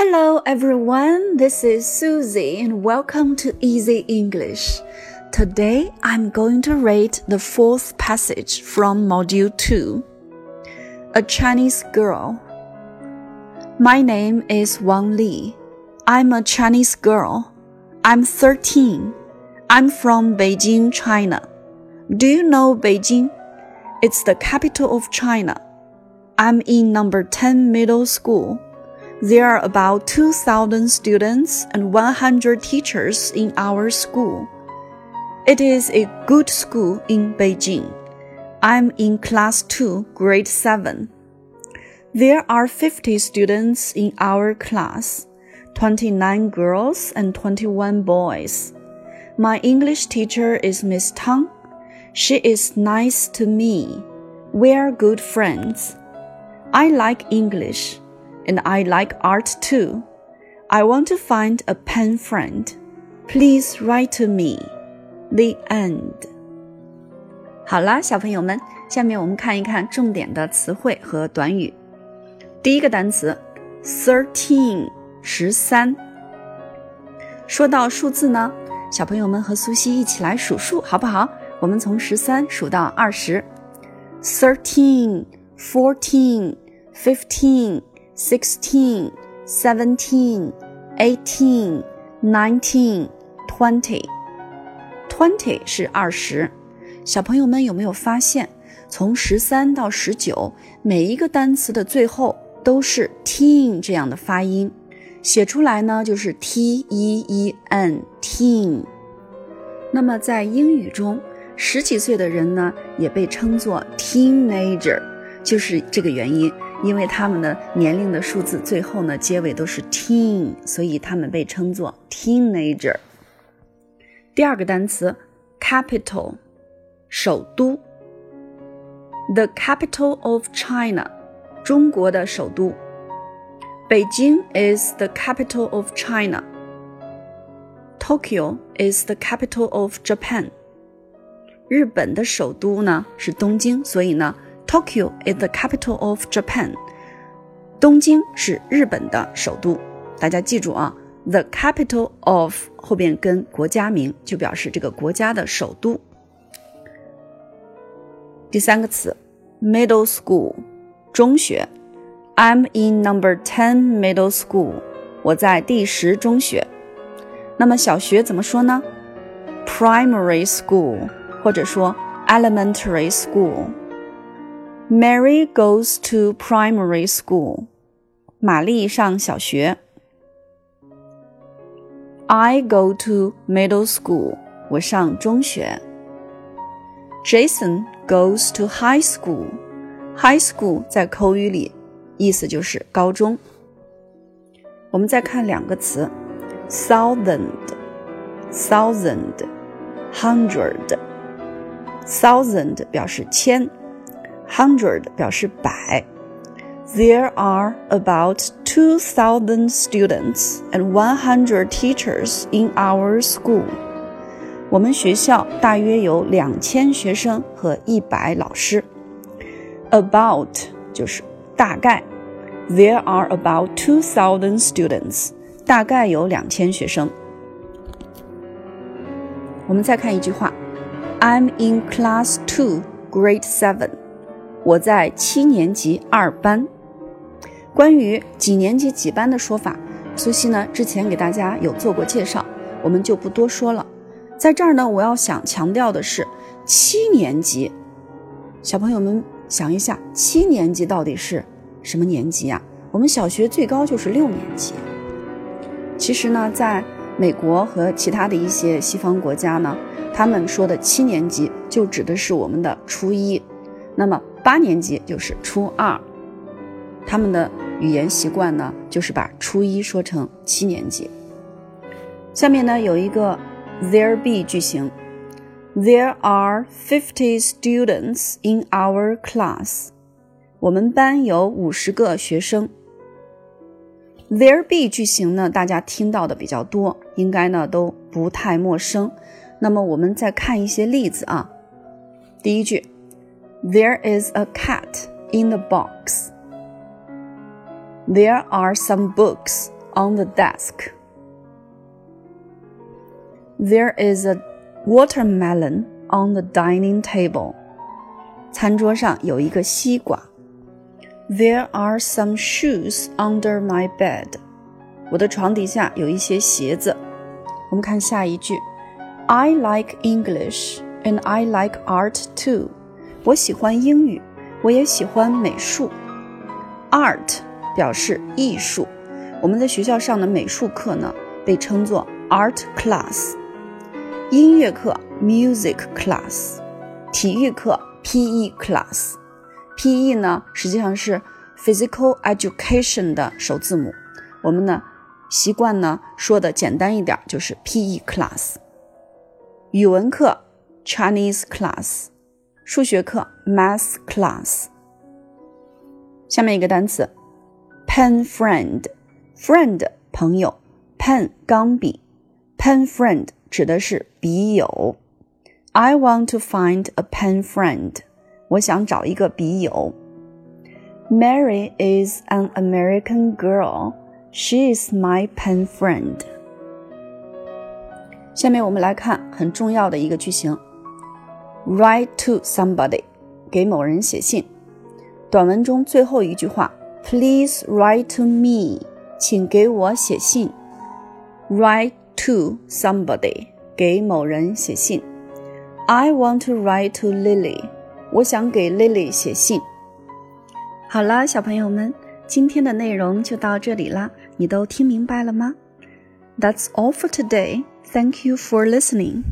Hello everyone, this is Susie and welcome to Easy English. Today I'm going to read the fourth passage from Module 2. A Chinese Girl. My name is Wang Li. I'm a Chinese girl. I'm 13. I'm from Beijing, China. Do you know Beijing? It's the capital of China. I'm in number 10 middle school. There are about 2,000 students and 100 teachers in our school. It is a good school in Beijing. I'm in class 2, grade 7. There are 50 students in our class, 29 girls and 21 boys. My English teacher is Miss Tang. She is nice to me. We're good friends. I like English and I like art too. I want to find a pen friend. Please write to me. The end. 好啦，小朋友们，下面我们看一看重点的词汇和短语。第一个单词，thirteen，十三。说到数字呢，小朋友们和苏西一起来数数，好不好？我们从十三数到二十。Thirteen, fourteen, fifteen. Sixteen, seventeen, eighteen, nineteen, twenty. Twenty 是二十。小朋友们有没有发现，从十三到十九，每一个单词的最后都是 teen 这样的发音，写出来呢就是 t e e n teen。那么在英语中，十几岁的人呢也被称作 teenager，就是这个原因。因为他们的年龄的数字最后呢结尾都是 teen，所以他们被称作 teenager。第二个单词 capital，首都。The capital of China，中国的首都。北京 is the capital of China。Tokyo is the capital of Japan。日本的首都呢是东京，所以呢。 Tokyo is the capital of Japan。东京是日本的首都。大家记住啊，the capital of 后边跟国家名就表示这个国家的首都。第三个词，middle school，中学。I'm in number ten middle school。我在第十中学。那么小学怎么说呢？Primary school，或者说 elementary school。Mary goes to primary school. 玛丽上小学。I go to middle school. 我上中学。Jason goes to high school. High school 在口语里意思就是高中。我们再看两个词：thousand、thousand、hundred。thousand 表示千。 hundred 表示百。There are about 2,000 students and 100 teachers in our school. 我们学校大约有两千学生和一百老师。About 就是大概。There are about 2,000 students. 大概有两千学生。我们再看一句话：I'm in class two, grade seven. 我在七年级二班。关于几年级几班的说法，苏西呢之前给大家有做过介绍，我们就不多说了。在这儿呢，我要想强调的是七年级。小朋友们想一下，七年级到底是什么年级呀？我们小学最高就是六年级。其实呢，在美国和其他的一些西方国家呢，他们说的七年级就指的是我们的初一。那么八年级就是初二，他们的语言习惯呢，就是把初一说成七年级。下面呢有一个 there be 句型，There are fifty students in our class。我们班有五十个学生。There be 句型呢，大家听到的比较多，应该呢都不太陌生。那么我们再看一些例子啊，第一句。There is a cat in the box. There are some books on the desk. There is a watermelon on the dining table. 餐桌上有一个西瓜。There are some shoes under my bed. 我的床底下有一些鞋子。我们看下一句：I like English and I like art too. 我喜欢英语，我也喜欢美术。Art 表示艺术。我们在学校上的美术课呢，被称作 art class。音乐课 music class，体育课 PE class。PE 呢，实际上是 physical education 的首字母。我们呢，习惯呢说的简单一点，就是 PE class。语文课 Chinese class，数学课 math class。下面一个单词，pen friend，friend 朋友，pen 钢笔，pen friend 指的是笔友。I want to find a pen friend。我想找一个笔友。Mary is an American girl. She is my pen friend. 下面我们来看很重要的一个句型 ：write to somebody，给某人写信。短文中最后一句话：Please write to me，请给我写信。Write to somebody，给某人写信。I want to write to Lily。我想给 Lily 写信。好了，小朋友们，今天的内容就到这里啦，你都听明白了吗？That's all for today. Thank you for listening.